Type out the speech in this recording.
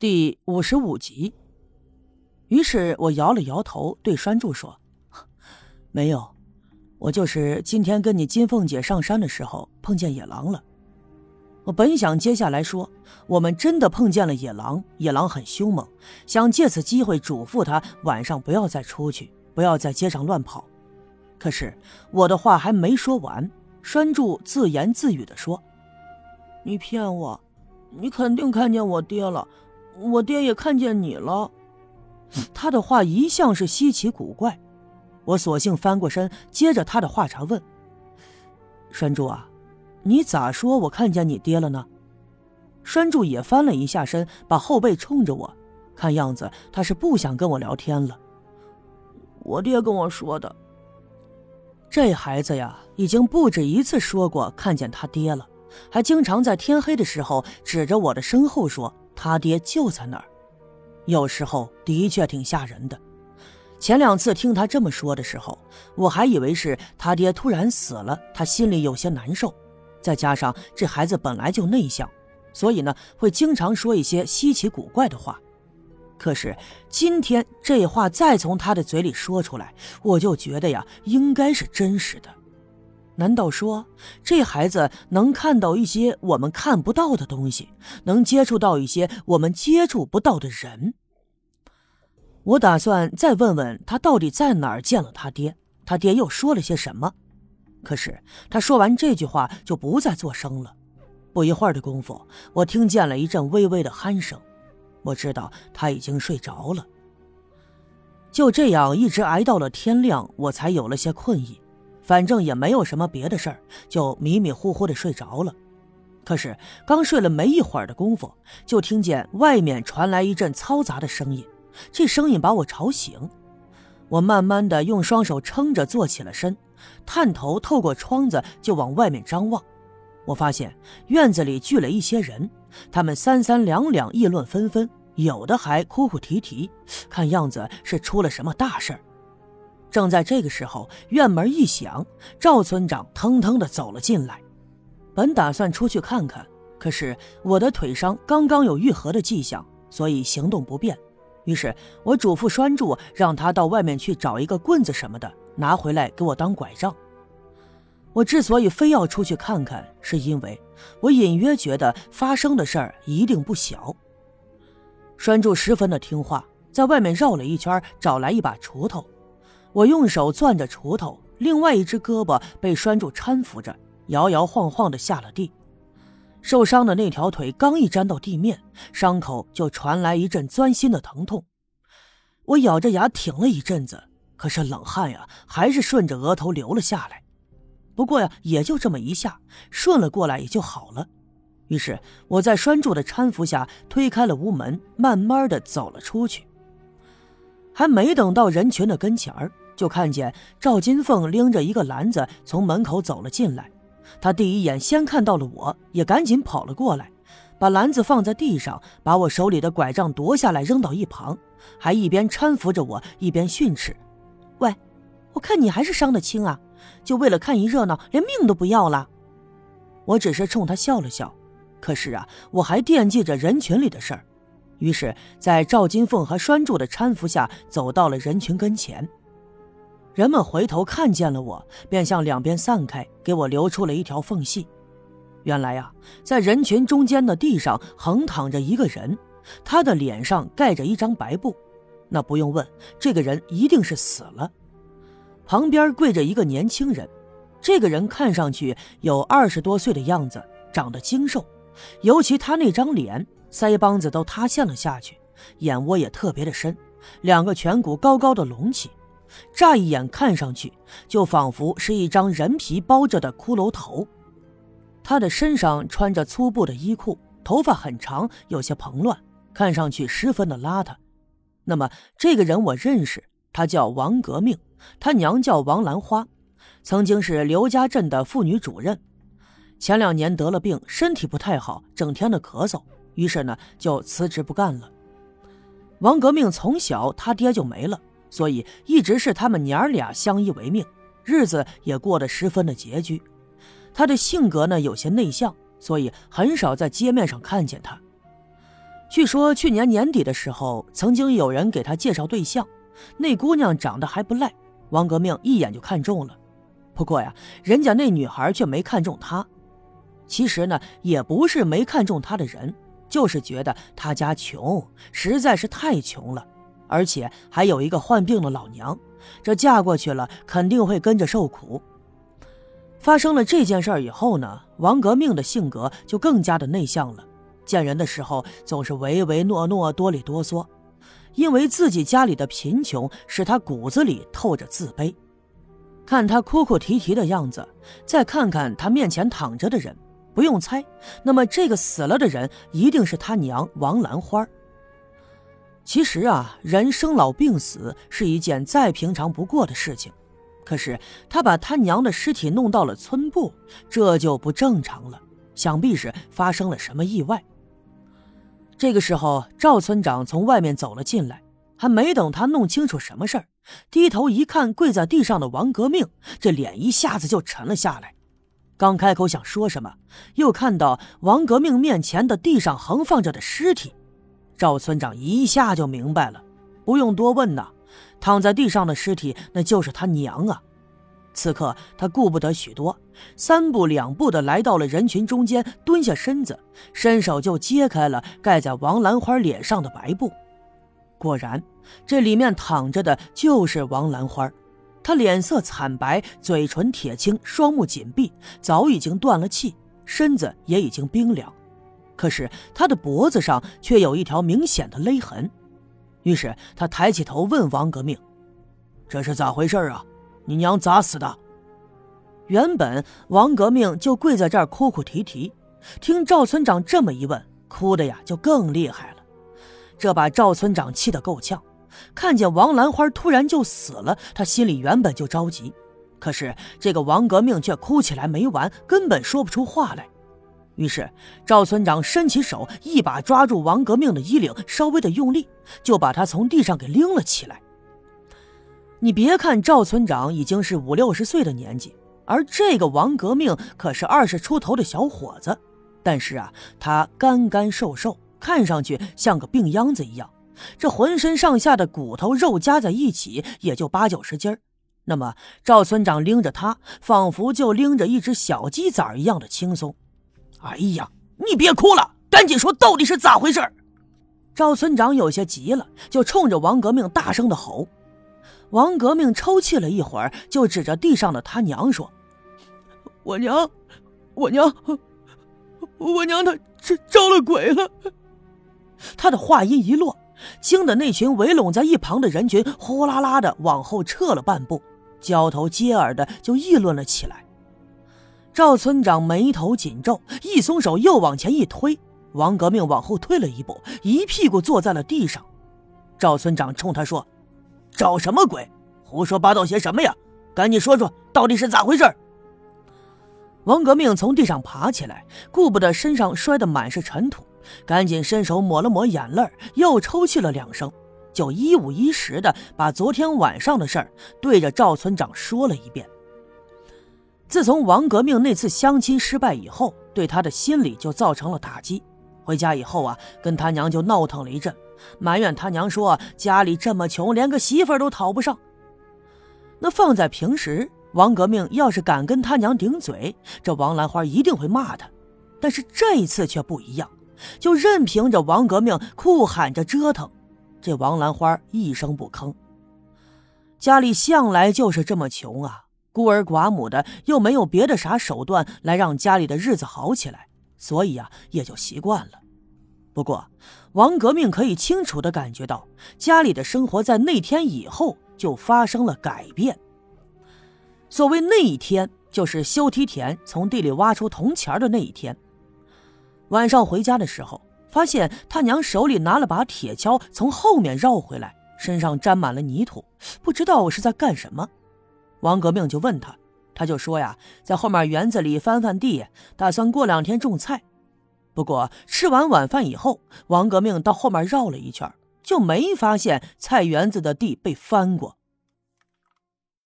第五十五集。于是我摇了摇头，对栓柱说：“没有，我就是今天跟你金凤姐上山的时候碰见野狼了。我本想接下来说，我们真的碰见了野狼，野狼很凶猛，想借此机会嘱咐他晚上不要再出去，不要在街上乱跑。可是我的话还没说完，栓柱自言自语的说：‘你骗我，你肯定看见我爹了。’”我爹也看见你了，他的话一向是稀奇古怪，我索性翻过身，接着他的话茬问：“栓柱啊，你咋说我看见你爹了呢？”栓柱也翻了一下身，把后背冲着我，看样子他是不想跟我聊天了。我爹跟我说的，这孩子呀，已经不止一次说过看见他爹了，还经常在天黑的时候指着我的身后说。他爹就在那儿，有时候的确挺吓人的。前两次听他这么说的时候，我还以为是他爹突然死了，他心里有些难受。再加上这孩子本来就内向，所以呢会经常说一些稀奇古怪的话。可是今天这话再从他的嘴里说出来，我就觉得呀，应该是真实的。难道说这孩子能看到一些我们看不到的东西，能接触到一些我们接触不到的人？我打算再问问他到底在哪儿见了他爹，他爹又说了些什么。可是他说完这句话就不再作声了。不一会儿的功夫，我听见了一阵微微的鼾声，我知道他已经睡着了。就这样一直挨到了天亮，我才有了些困意。反正也没有什么别的事儿，就迷迷糊糊的睡着了。可是刚睡了没一会儿的功夫，就听见外面传来一阵嘈杂的声音，这声音把我吵醒。我慢慢的用双手撑着坐起了身，探头透过窗子就往外面张望。我发现院子里聚了一些人，他们三三两两议论纷纷，有的还哭哭啼啼，看样子是出了什么大事儿。正在这个时候，院门一响，赵村长腾腾的走了进来。本打算出去看看，可是我的腿伤刚刚有愈合的迹象，所以行动不便。于是我嘱咐栓柱，让他到外面去找一个棍子什么的，拿回来给我当拐杖。我之所以非要出去看看，是因为我隐约觉得发生的事儿一定不小。栓柱十分的听话，在外面绕了一圈，找来一把锄头。我用手攥着锄头，另外一只胳膊被拴住搀扶着，摇摇晃晃的下了地。受伤的那条腿刚一沾到地面，伤口就传来一阵钻心的疼痛。我咬着牙挺了一阵子，可是冷汗呀，还是顺着额头流了下来。不过呀，也就这么一下，顺了过来也就好了。于是我在拴住的搀扶下推开了屋门，慢慢的走了出去。还没等到人群的跟前儿。就看见赵金凤拎着一个篮子从门口走了进来，他第一眼先看到了我，也赶紧跑了过来，把篮子放在地上，把我手里的拐杖夺下来扔到一旁，还一边搀扶着我，一边训斥：“喂，我看你还是伤得轻啊，就为了看一热闹，连命都不要了。”我只是冲他笑了笑，可是啊，我还惦记着人群里的事儿，于是，在赵金凤和栓柱的搀扶下，走到了人群跟前。人们回头看见了我，便向两边散开，给我留出了一条缝隙。原来呀，在人群中间的地上横躺着一个人，他的脸上盖着一张白布。那不用问，这个人一定是死了。旁边跪着一个年轻人，这个人看上去有二十多岁的样子，长得精瘦，尤其他那张脸，腮帮子都塌陷了下去，眼窝也特别的深，两个颧骨高高的隆起。乍一眼看上去，就仿佛是一张人皮包着的骷髅头。他的身上穿着粗布的衣裤，头发很长，有些蓬乱，看上去十分的邋遢。那么这个人我认识，他叫王革命，他娘叫王兰花，曾经是刘家镇的妇女主任。前两年得了病，身体不太好，整天的咳嗽，于是呢就辞职不干了。王革命从小他爹就没了。所以一直是他们娘俩相依为命，日子也过得十分的拮据。他的性格呢有些内向，所以很少在街面上看见他。据说去年年底的时候，曾经有人给他介绍对象，那姑娘长得还不赖，王革命一眼就看中了。不过呀，人家那女孩却没看中他。其实呢，也不是没看中他的人，就是觉得他家穷，实在是太穷了，而且还有一个患病的老娘，这嫁过去了肯定会跟着受苦。发生了这件事以后呢，王革命的性格就更加的内向了。见人的时候总是唯唯诺诺、哆里哆嗦，因为自己家里的贫穷使他骨子里透着自卑。看他哭哭啼啼的样子，再看看他面前躺着的人，不用猜，那么这个死了的人一定是他娘王兰花。其实啊，人生老病死是一件再平常不过的事情，可是他把他娘的尸体弄到了村部，这就不正常了，想必是发生了什么意外。这个时候，赵村长从外面走了进来，还没等他弄清楚什么事儿，低头一看跪在地上的王革命，这脸一下子就沉了下来。刚开口想说什么，又看到王革命面前的地上横放着的尸体，赵村长一下就明白了，不用多问呐，躺在地上的尸体那就是他娘啊。此刻他顾不得许多，三步两步的来到了人群中间，蹲下身子，伸手就揭开了盖在王兰花脸上的白布。果然，这里面躺着的就是王兰花。她脸色惨白，嘴唇铁青，双目紧闭，早已经断了气，身子也已经冰凉。可是他的脖子上却有一条明显的勒痕。于是他抬起头问王革命：“这是咋回事啊？”你娘咋死的？原本王革命就跪在这儿哭哭啼啼，听赵村长这么一问，哭的呀就更厉害了。这把赵村长气得够呛。看见王兰花突然就死了，他心里原本就着急，可是这个王革命却哭起来没完，根本说不出话来。于是赵村长伸起手，一把抓住王革命的衣领，稍微的用力，就把他从地上给拎了起来。你别看赵村长已经是五六十岁的年纪，而这个王革命可是二十出头的小伙子，但是啊，他干干瘦瘦，看上去像个病秧子一样，这浑身上下的骨头肉加在一起也就八九十斤那么赵村长拎着他，仿佛就拎着一只小鸡崽一样的轻松。哎呀，你别哭了，赶紧说到底是咋回事赵村长有些急了，就冲着王革命大声的吼。王革命抽泣了一会儿，就指着地上的他娘说：“我娘，我娘，我娘她招招了鬼了。”他的话音一落，惊得那群围拢在一旁的人群呼啦啦的往后撤了半步，交头接耳的就议论了起来。赵村长眉头紧皱，一松手又往前一推，王革命往后退了一步，一屁股坐在了地上。赵村长冲他说。找什么鬼？胡说八道些什么呀？赶紧说说，到底是咋回事？王革命从地上爬起来，顾不得身上摔得满是尘土，赶紧伸手抹了抹眼泪，又抽泣了两声，就一五一十的把昨天晚上的事儿对着赵村长说了一遍。自从王革命那次相亲失败以后，对他的心理就造成了打击。回家以后啊，跟他娘就闹腾了一阵。埋怨他娘说家里这么穷，连个媳妇都讨不上。那放在平时，王革命要是敢跟他娘顶嘴，这王兰花一定会骂他。但是这一次却不一样，就任凭着王革命哭喊着折腾，这王兰花一声不吭。家里向来就是这么穷啊，孤儿寡母的，又没有别的啥手段来让家里的日子好起来，所以啊，也就习惯了。不过，王革命可以清楚的感觉到，家里的生活在那天以后就发生了改变。所谓那一天，就是修梯田从地里挖出铜钱的那一天。晚上回家的时候，发现他娘手里拿了把铁锹，从后面绕回来，身上沾满了泥土，不知道是在干什么。王革命就问他，他就说呀，在后面园子里翻翻地，打算过两天种菜。不过吃完晚饭以后，王革命到后面绕了一圈，就没发现菜园子的地被翻过。